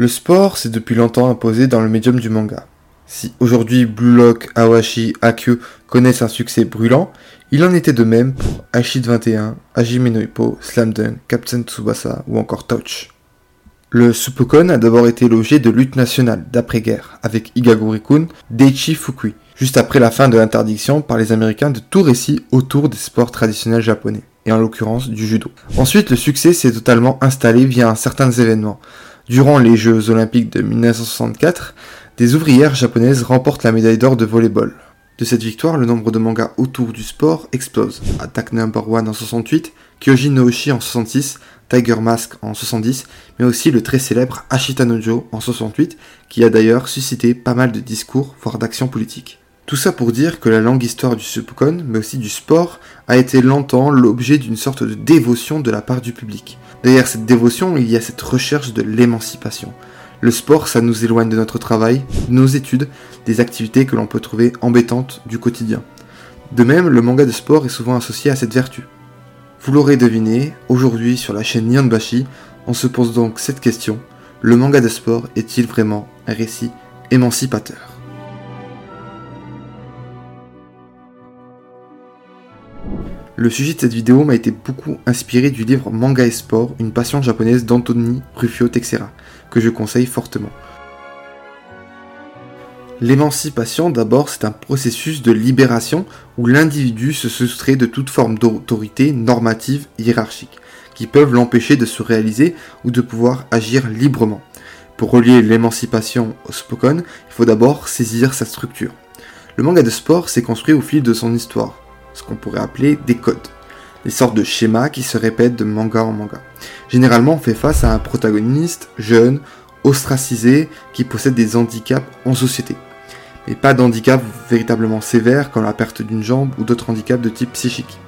Le sport s'est depuis longtemps imposé dans le médium du manga. Si aujourd'hui Blue Lock, Awashi, Akio connaissent un succès brûlant, il en était de même pour Ashid 21, Hajime no Slam Dunk, Captain Tsubasa ou encore Touch. Le Supukon a d'abord été logé de lutte nationale d'après-guerre avec Igaguri-kun Deichi Fukui, juste après la fin de l'interdiction par les Américains de tout récit autour des sports traditionnels japonais, et en l'occurrence du judo. Ensuite, le succès s'est totalement installé via certains événements, Durant les Jeux olympiques de 1964, des ouvrières japonaises remportent la médaille d'or de volleyball. De cette victoire, le nombre de mangas autour du sport explose. Attack Number One en 68, Kyoji Nooshi en 66, Tiger Mask en 70, mais aussi le très célèbre Ashita Nojo en 68, qui a d'ailleurs suscité pas mal de discours, voire d'actions politiques. Tout ça pour dire que la longue histoire du Supukon, mais aussi du sport, a été longtemps l'objet d'une sorte de dévotion de la part du public. Derrière cette dévotion, il y a cette recherche de l'émancipation. Le sport, ça nous éloigne de notre travail, de nos études, des activités que l'on peut trouver embêtantes du quotidien. De même, le manga de sport est souvent associé à cette vertu. Vous l'aurez deviné, aujourd'hui sur la chaîne Nyanbashi, on se pose donc cette question, le manga de sport est-il vraiment un récit émancipateur? Le sujet de cette vidéo m'a été beaucoup inspiré du livre Manga et Sport, une passion japonaise d'Anthony Rufio Texera, que je conseille fortement. L'émancipation, d'abord, c'est un processus de libération où l'individu se soustrait de toute forme d'autorité normative hiérarchique, qui peuvent l'empêcher de se réaliser ou de pouvoir agir librement. Pour relier l'émancipation au Spokon, il faut d'abord saisir sa structure. Le manga de sport s'est construit au fil de son histoire ce qu'on pourrait appeler des codes, des sortes de schémas qui se répètent de manga en manga. Généralement, on fait face à un protagoniste jeune, ostracisé, qui possède des handicaps en société. Mais pas d'handicap véritablement sévères comme la perte d'une jambe ou d'autres handicaps de type psychique.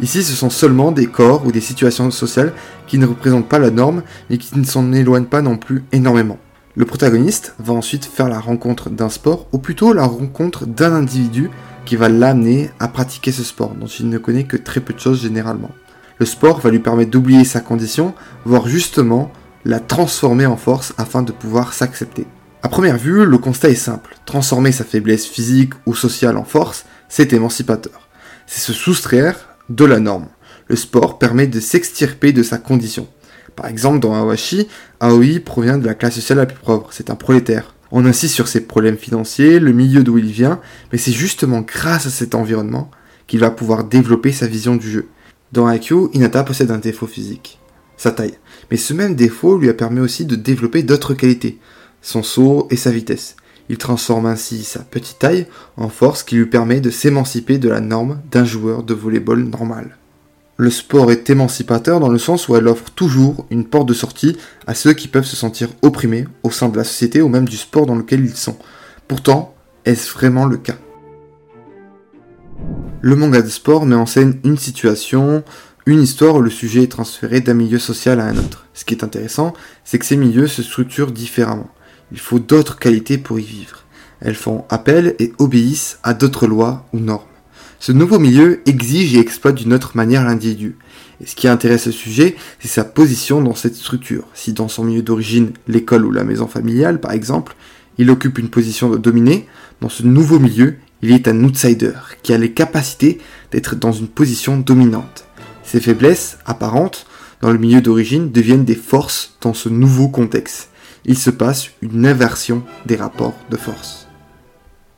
Ici, ce sont seulement des corps ou des situations sociales qui ne représentent pas la norme, mais qui ne s'en éloignent pas non plus énormément. Le protagoniste va ensuite faire la rencontre d'un sport, ou plutôt la rencontre d'un individu qui va l'amener à pratiquer ce sport, dont il ne connaît que très peu de choses généralement. Le sport va lui permettre d'oublier sa condition, voire justement la transformer en force afin de pouvoir s'accepter. À première vue, le constat est simple. Transformer sa faiblesse physique ou sociale en force, c'est émancipateur. C'est se soustraire de la norme. Le sport permet de s'extirper de sa condition. Par exemple, dans Awashi, Aoi provient de la classe sociale la plus pauvre, c'est un prolétaire. On insiste sur ses problèmes financiers, le milieu d'où il vient, mais c'est justement grâce à cet environnement qu'il va pouvoir développer sa vision du jeu. Dans IQ, Inata possède un défaut physique, sa taille. Mais ce même défaut lui a permis aussi de développer d'autres qualités, son saut et sa vitesse. Il transforme ainsi sa petite taille en force qui lui permet de s'émanciper de la norme d'un joueur de volleyball normal. Le sport est émancipateur dans le sens où elle offre toujours une porte de sortie à ceux qui peuvent se sentir opprimés au sein de la société ou même du sport dans lequel ils sont. Pourtant, est-ce vraiment le cas? Le manga de sport met en scène une situation, une histoire où le sujet est transféré d'un milieu social à un autre. Ce qui est intéressant, c'est que ces milieux se structurent différemment. Il faut d'autres qualités pour y vivre. Elles font appel et obéissent à d'autres lois ou normes. Ce nouveau milieu exige et exploite d'une autre manière l'individu. Et ce qui intéresse le sujet, c'est sa position dans cette structure. Si dans son milieu d'origine, l'école ou la maison familiale par exemple, il occupe une position de dominé, dans ce nouveau milieu, il est un outsider qui a les capacités d'être dans une position dominante. Ses faiblesses apparentes dans le milieu d'origine deviennent des forces dans ce nouveau contexte. Il se passe une inversion des rapports de force.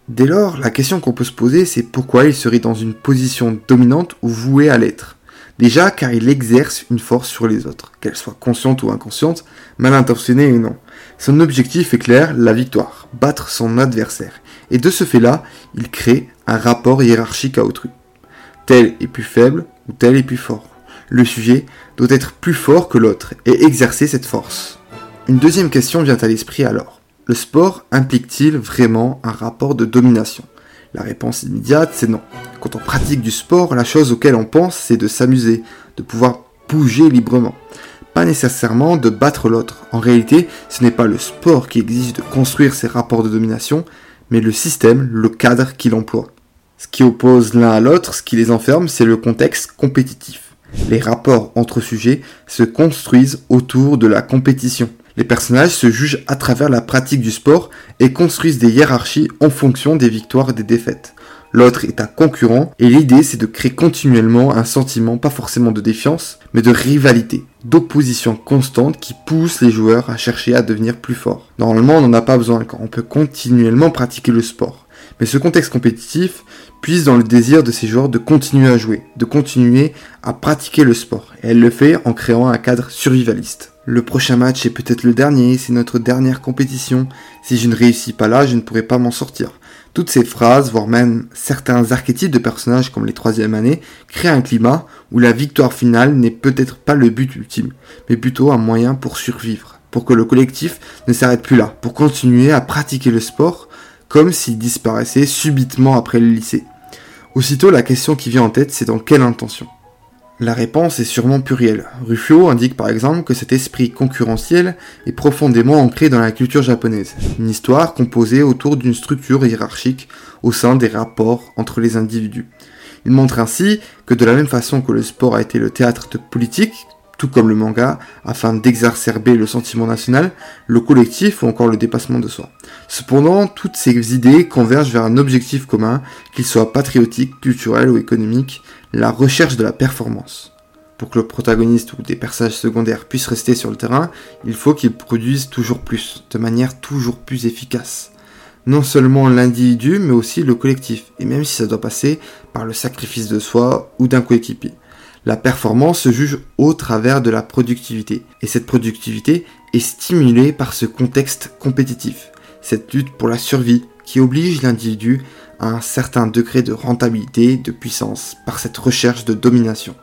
Dès lors, la question qu'on peut se poser, c'est pourquoi il serait dans une position dominante ou voué à l'être. Déjà car il exerce une force sur les autres, qu'elle soit consciente ou inconsciente, mal intentionnée ou non. Son objectif est clair, la victoire, battre son adversaire. Et de ce fait-là, il crée un rapport hiérarchique à autrui. Tel est plus faible ou tel est plus fort. Le sujet doit être plus fort que l'autre et exercer cette force. Une deuxième question vient à l'esprit alors. Le sport implique-t-il vraiment un rapport de domination? La réponse immédiate, c'est non. Quand on pratique du sport, la chose auquel on pense, c'est de s'amuser, de pouvoir bouger librement. Pas nécessairement de battre l'autre. En réalité, ce n'est pas le sport qui exige de construire ces rapports de domination, mais le système, le cadre qu'il emploie. Ce qui oppose l'un à l'autre, ce qui les enferme, c'est le contexte compétitif. Les rapports entre sujets se construisent autour de la compétition. Les personnages se jugent à travers la pratique du sport et construisent des hiérarchies en fonction des victoires et des défaites. L'autre est un concurrent et l'idée c'est de créer continuellement un sentiment pas forcément de défiance, mais de rivalité, d'opposition constante qui pousse les joueurs à chercher à devenir plus forts. Normalement on n'en a pas besoin quand on peut continuellement pratiquer le sport. Mais ce contexte compétitif puise dans le désir de ces joueurs de continuer à jouer, de continuer à pratiquer le sport. Et elle le fait en créant un cadre survivaliste. Le prochain match est peut-être le dernier, c'est notre dernière compétition. Si je ne réussis pas là, je ne pourrai pas m'en sortir. Toutes ces phrases, voire même certains archétypes de personnages comme les troisième années, créent un climat où la victoire finale n'est peut-être pas le but ultime, mais plutôt un moyen pour survivre, pour que le collectif ne s'arrête plus là, pour continuer à pratiquer le sport comme s'il disparaissait subitement après le lycée. Aussitôt la question qui vient en tête, c'est dans quelle intention? La réponse est sûrement plurielle. Ruffio indique par exemple que cet esprit concurrentiel est profondément ancré dans la culture japonaise, une histoire composée autour d'une structure hiérarchique au sein des rapports entre les individus. Il montre ainsi que de la même façon que le sport a été le théâtre de politique, tout comme le manga, afin d'exacerber le sentiment national, le collectif ou encore le dépassement de soi. Cependant, toutes ces idées convergent vers un objectif commun, qu'il soit patriotique, culturel ou économique, la recherche de la performance. Pour que le protagoniste ou des personnages secondaires puissent rester sur le terrain, il faut qu'ils produisent toujours plus, de manière toujours plus efficace. Non seulement l'individu, mais aussi le collectif, et même si ça doit passer par le sacrifice de soi ou d'un coéquipier. La performance se juge au travers de la productivité, et cette productivité est stimulée par ce contexte compétitif, cette lutte pour la survie qui oblige l'individu un certain degré de rentabilité, de puissance, par cette recherche de domination.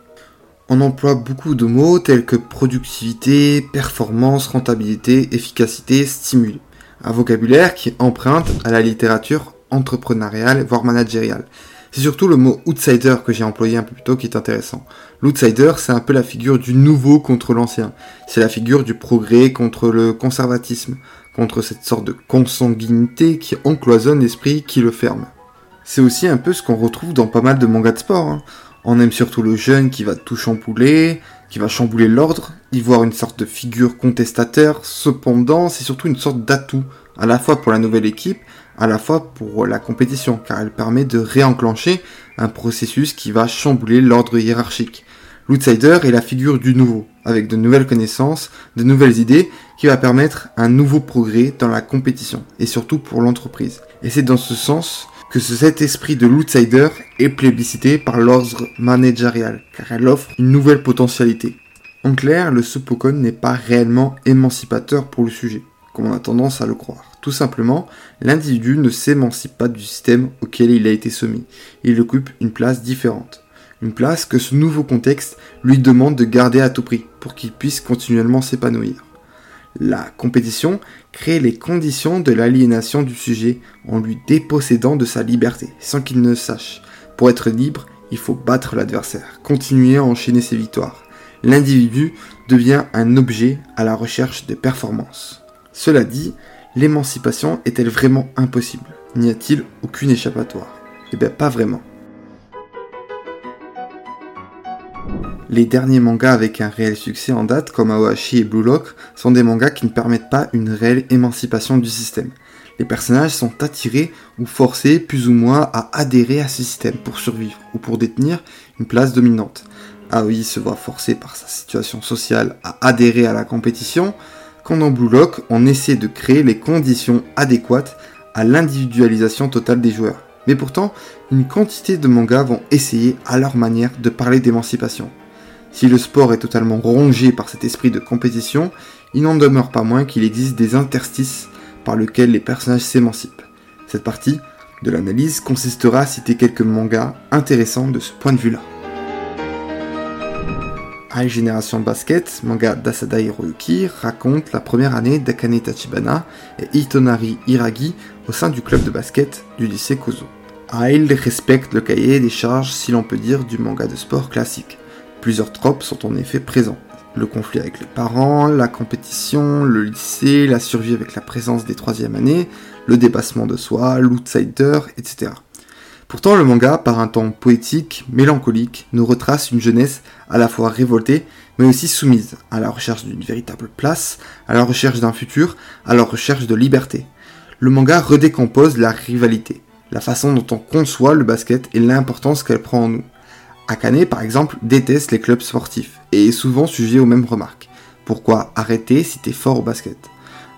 On emploie beaucoup de mots tels que productivité, performance, rentabilité, efficacité, stimuli. Un vocabulaire qui emprunte à la littérature entrepreneuriale, voire managériale. C'est surtout le mot outsider que j'ai employé un peu plus tôt qui est intéressant. L'outsider, c'est un peu la figure du nouveau contre l'ancien. C'est la figure du progrès contre le conservatisme, contre cette sorte de consanguinité qui encloisonne l'esprit qui le ferme. C'est aussi un peu ce qu'on retrouve dans pas mal de mangas de sport. Hein. On aime surtout le jeune qui va tout chambouler, qui va chambouler l'ordre, y voir une sorte de figure contestateur. Cependant, c'est surtout une sorte d'atout, à la fois pour la nouvelle équipe, à la fois pour la compétition, car elle permet de réenclencher un processus qui va chambouler l'ordre hiérarchique. L'outsider est la figure du nouveau, avec de nouvelles connaissances, de nouvelles idées, qui va permettre un nouveau progrès dans la compétition, et surtout pour l'entreprise. Et c'est dans ce sens que cet esprit de l'outsider est plébiscité par l'ordre managérial, car elle offre une nouvelle potentialité. En clair, le Supokon n'est pas réellement émancipateur pour le sujet, comme on a tendance à le croire. Tout simplement, l'individu ne s'émancipe pas du système auquel il a été soumis. Il occupe une place différente. Une place que ce nouveau contexte lui demande de garder à tout prix pour qu'il puisse continuellement s'épanouir. La compétition crée les conditions de l'aliénation du sujet en lui dépossédant de sa liberté, sans qu'il ne sache. Pour être libre, il faut battre l'adversaire, continuer à enchaîner ses victoires. L'individu devient un objet à la recherche de performance. Cela dit, l'émancipation est-elle vraiment impossible? N'y a-t-il aucune échappatoire? Eh bien pas vraiment. Les derniers mangas avec un réel succès en date, comme Aohashi et Blue Lock, sont des mangas qui ne permettent pas une réelle émancipation du système. Les personnages sont attirés ou forcés plus ou moins à adhérer à ce système pour survivre ou pour détenir une place dominante. Aoi se voit forcé par sa situation sociale à adhérer à la compétition, dans Blue Lock, on essaie de créer les conditions adéquates à l'individualisation totale des joueurs. Mais pourtant, une quantité de mangas vont essayer à leur manière de parler d'émancipation. Si le sport est totalement rongé par cet esprit de compétition, il n'en demeure pas moins qu'il existe des interstices par lesquels les personnages s'émancipent. Cette partie de l'analyse consistera à citer quelques mangas intéressants de ce point de vue-là. High Generation Basket, manga d'Asada Hiroyuki, raconte la première année d'Akane Tachibana et Itonari Hiragi au sein du club de basket du lycée Kozo. High respecte le cahier des charges, si l'on peut dire, du manga de sport classique. Plusieurs tropes sont en effet présents. Le conflit avec les parents, la compétition, le lycée, la survie avec la présence des troisième années, le dépassement de soi, l'outsider, etc. Pourtant, le manga, par un ton poétique, mélancolique, nous retrace une jeunesse à la fois révoltée, mais aussi soumise, à la recherche d'une véritable place, à la recherche d'un futur, à la recherche de liberté. Le manga redécompose la rivalité, la façon dont on conçoit le basket et l'importance qu'elle prend en nous. Akane, par exemple, déteste les clubs sportifs et est souvent sujet aux mêmes remarques. Pourquoi arrêter si t'es fort au basket?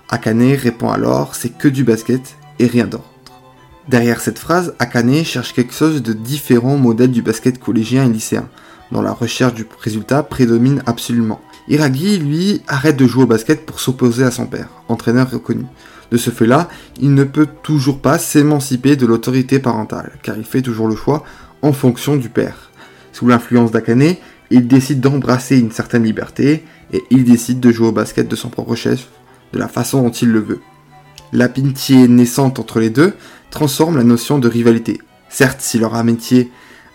Akane répond alors c'est que du basket et rien d'autre. Derrière cette phrase, Akane cherche quelque chose de différent au modèle du basket collégien et lycéen, dont la recherche du résultat prédomine absolument. Iragi, lui, arrête de jouer au basket pour s'opposer à son père, entraîneur reconnu. De ce fait-là, il ne peut toujours pas s'émanciper de l'autorité parentale, car il fait toujours le choix en fonction du père. Sous l'influence d'Akane, il décide d'embrasser une certaine liberté, et il décide de jouer au basket de son propre chef, de la façon dont il le veut. L'amitié naissante entre les deux transforme la notion de rivalité. Certes, si leur amitié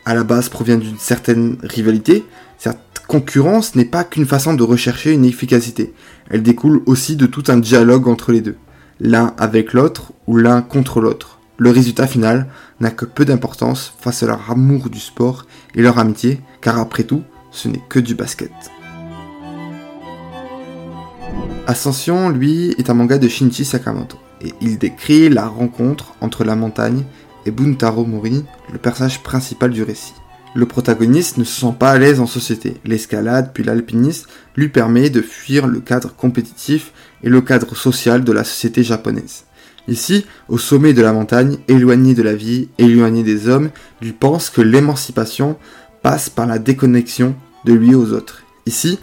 à la base provient d'une certaine rivalité, cette concurrence n'est pas qu'une façon de rechercher une efficacité. Elle découle aussi de tout un dialogue entre les deux, l'un avec l'autre ou l'un contre l'autre. Le résultat final n'a que peu d'importance face à leur amour du sport et leur amitié, car après tout, ce n'est que du basket. Ascension, lui, est un manga de Shinichi Sakamoto et il décrit la rencontre entre la montagne et Buntaro Mori, le personnage principal du récit. Le protagoniste ne se sent pas à l'aise en société. L'escalade puis l'alpinisme lui permet de fuir le cadre compétitif et le cadre social de la société japonaise. Ici, au sommet de la montagne, éloigné de la vie, éloigné des hommes, lui pense que l'émancipation passe par la déconnexion de lui aux autres. Ici,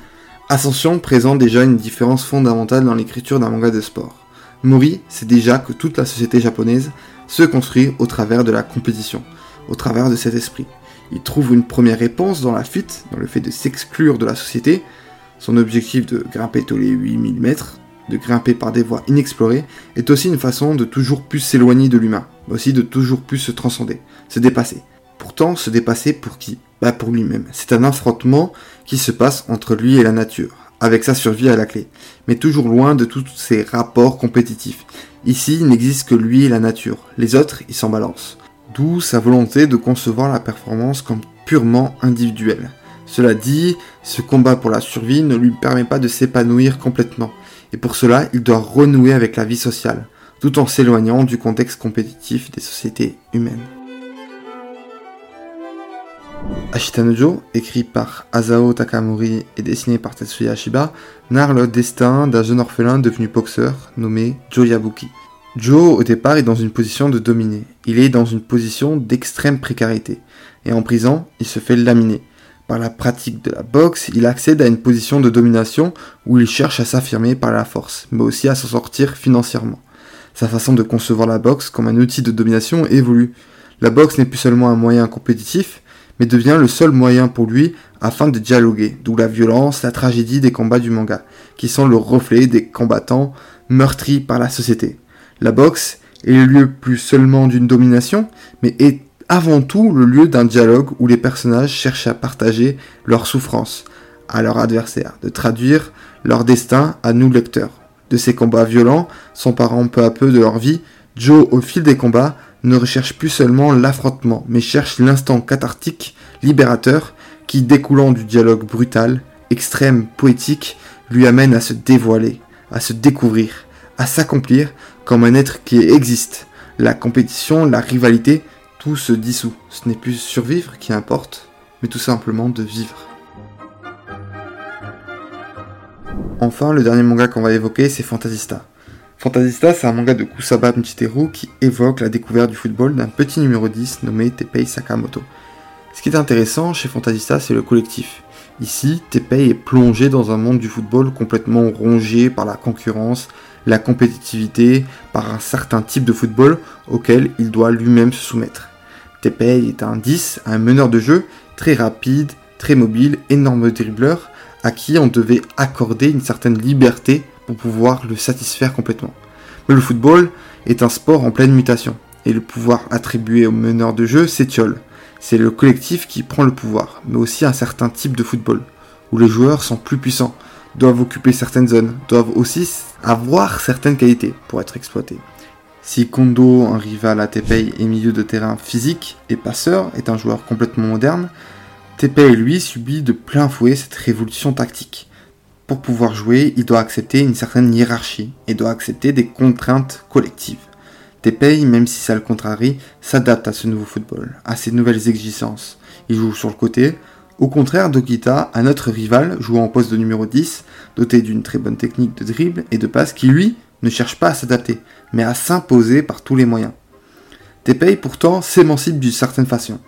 Ascension présente déjà une différence fondamentale dans l'écriture d'un manga de sport. Mori sait déjà que toute la société japonaise se construit au travers de la compétition, au travers de cet esprit. Il trouve une première réponse dans la fuite, dans le fait de s'exclure de la société. Son objectif de grimper tous les 8000 mètres, de grimper par des voies inexplorées, est aussi une façon de toujours plus s'éloigner de l'humain, mais aussi de toujours plus se transcender, se dépasser. Pourtant, se dépasser pour qui? Bah pour lui-même. C'est un affrontement qui se passe entre lui et la nature avec sa survie à la clé, mais toujours loin de tous ces rapports compétitifs. Ici, il n'existe que lui et la nature, les autres, ils s'en balancent. D'où sa volonté de concevoir la performance comme purement individuelle. Cela dit, ce combat pour la survie ne lui permet pas de s'épanouir complètement, et pour cela, il doit renouer avec la vie sociale, tout en s'éloignant du contexte compétitif des sociétés humaines. Ashitanojo, écrit par Asao Takamori et dessiné par Tetsuya Ashiba, narre le destin d'un jeune orphelin devenu boxeur nommé Joe Yabuki. Joe, au départ, est dans une position de dominer. Il est dans une position d'extrême précarité. Et en prison, il se fait laminer. Par la pratique de la boxe, il accède à une position de domination où il cherche à s'affirmer par la force, mais aussi à s'en sortir financièrement. Sa façon de concevoir la boxe comme un outil de domination évolue. La boxe n'est plus seulement un moyen compétitif, mais devient le seul moyen pour lui afin de dialoguer, d'où la violence, la tragédie des combats du manga, qui sont le reflet des combattants meurtris par la société. La boxe est le lieu plus seulement d'une domination, mais est avant tout le lieu d'un dialogue où les personnages cherchent à partager leurs souffrances à leur adversaire, de traduire leur destin à nous lecteurs. De ces combats violents, s'emparant peu à peu de leur vie, Joe, au fil des combats, ne recherche plus seulement l'affrontement, mais cherche l'instant cathartique, libérateur, qui, découlant du dialogue brutal, extrême, poétique, lui amène à se dévoiler, à se découvrir, à s'accomplir comme un être qui existe. La compétition, la rivalité, tout se dissout. Ce n'est plus survivre qui importe, mais tout simplement de vivre. Enfin, le dernier manga qu'on va évoquer, c'est Fantasista. Fantasista, c'est un manga de Kusaba Michiteru qui évoque la découverte du football d'un petit numéro 10 nommé Tepei Sakamoto. Ce qui est intéressant chez Fantasista, c'est le collectif. Ici, Tepei est plongé dans un monde du football complètement rongé par la concurrence, la compétitivité, par un certain type de football auquel il doit lui-même se soumettre. Tepei est un 10, un meneur de jeu, très rapide, très mobile, énorme dribbleur, à qui on devait accorder une certaine liberté pour pouvoir le satisfaire complètement. Mais le football est un sport en pleine mutation, et le pouvoir attribué au meneur de jeu s'étiole. C'est le collectif qui prend le pouvoir, mais aussi un certain type de football, où les joueurs sont plus puissants, doivent occuper certaines zones, doivent aussi avoir certaines qualités pour être exploités. Si Kondo, un rival à Tepei et milieu de terrain physique et passeur, est un joueur complètement moderne, Tepei lui subit de plein fouet cette révolution tactique. Pour pouvoir jouer, il doit accepter une certaine hiérarchie et doit accepter des contraintes collectives. Tepei, même si ça le contrarie, s'adapte à ce nouveau football, à ces nouvelles exigences. Il joue sur le côté, au contraire d'Okita, un autre rival jouant en poste de numéro 10, doté d'une très bonne technique de dribble et de passe qui lui ne cherche pas à s'adapter, mais à s'imposer par tous les moyens. Tepei pourtant s'émancipe d'une certaine façon.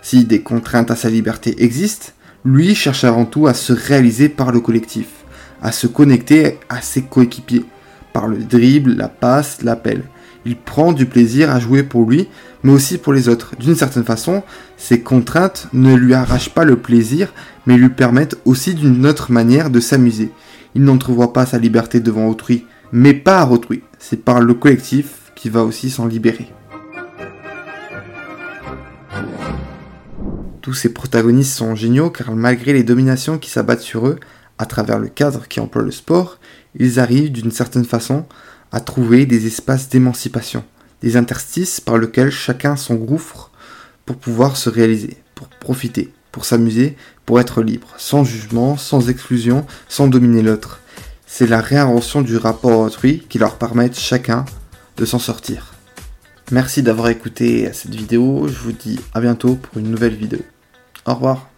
Si des contraintes à sa liberté existent, lui cherche avant tout à se réaliser par le collectif, à se connecter à ses coéquipiers, par le dribble, la passe, l'appel. Il prend du plaisir à jouer pour lui, mais aussi pour les autres. D'une certaine façon, ces contraintes ne lui arrachent pas le plaisir, mais lui permettent aussi d'une autre manière de s'amuser. Il n'entrevoit pas sa liberté devant autrui, mais pas autrui. C'est par le collectif qui va aussi s'en libérer. Tous ces protagonistes sont géniaux car malgré les dominations qui s'abattent sur eux, à travers le cadre qui emploie le sport, ils arrivent d'une certaine façon à trouver des espaces d'émancipation, des interstices par lesquels chacun s'engouffre pour pouvoir se réaliser, pour profiter, pour s'amuser, pour être libre, sans jugement, sans exclusion, sans dominer l'autre. C'est la réinvention du rapport autrui qui leur permet chacun de s'en sortir. Merci d'avoir écouté cette vidéo, je vous dis à bientôt pour une nouvelle vidéo. Au revoir.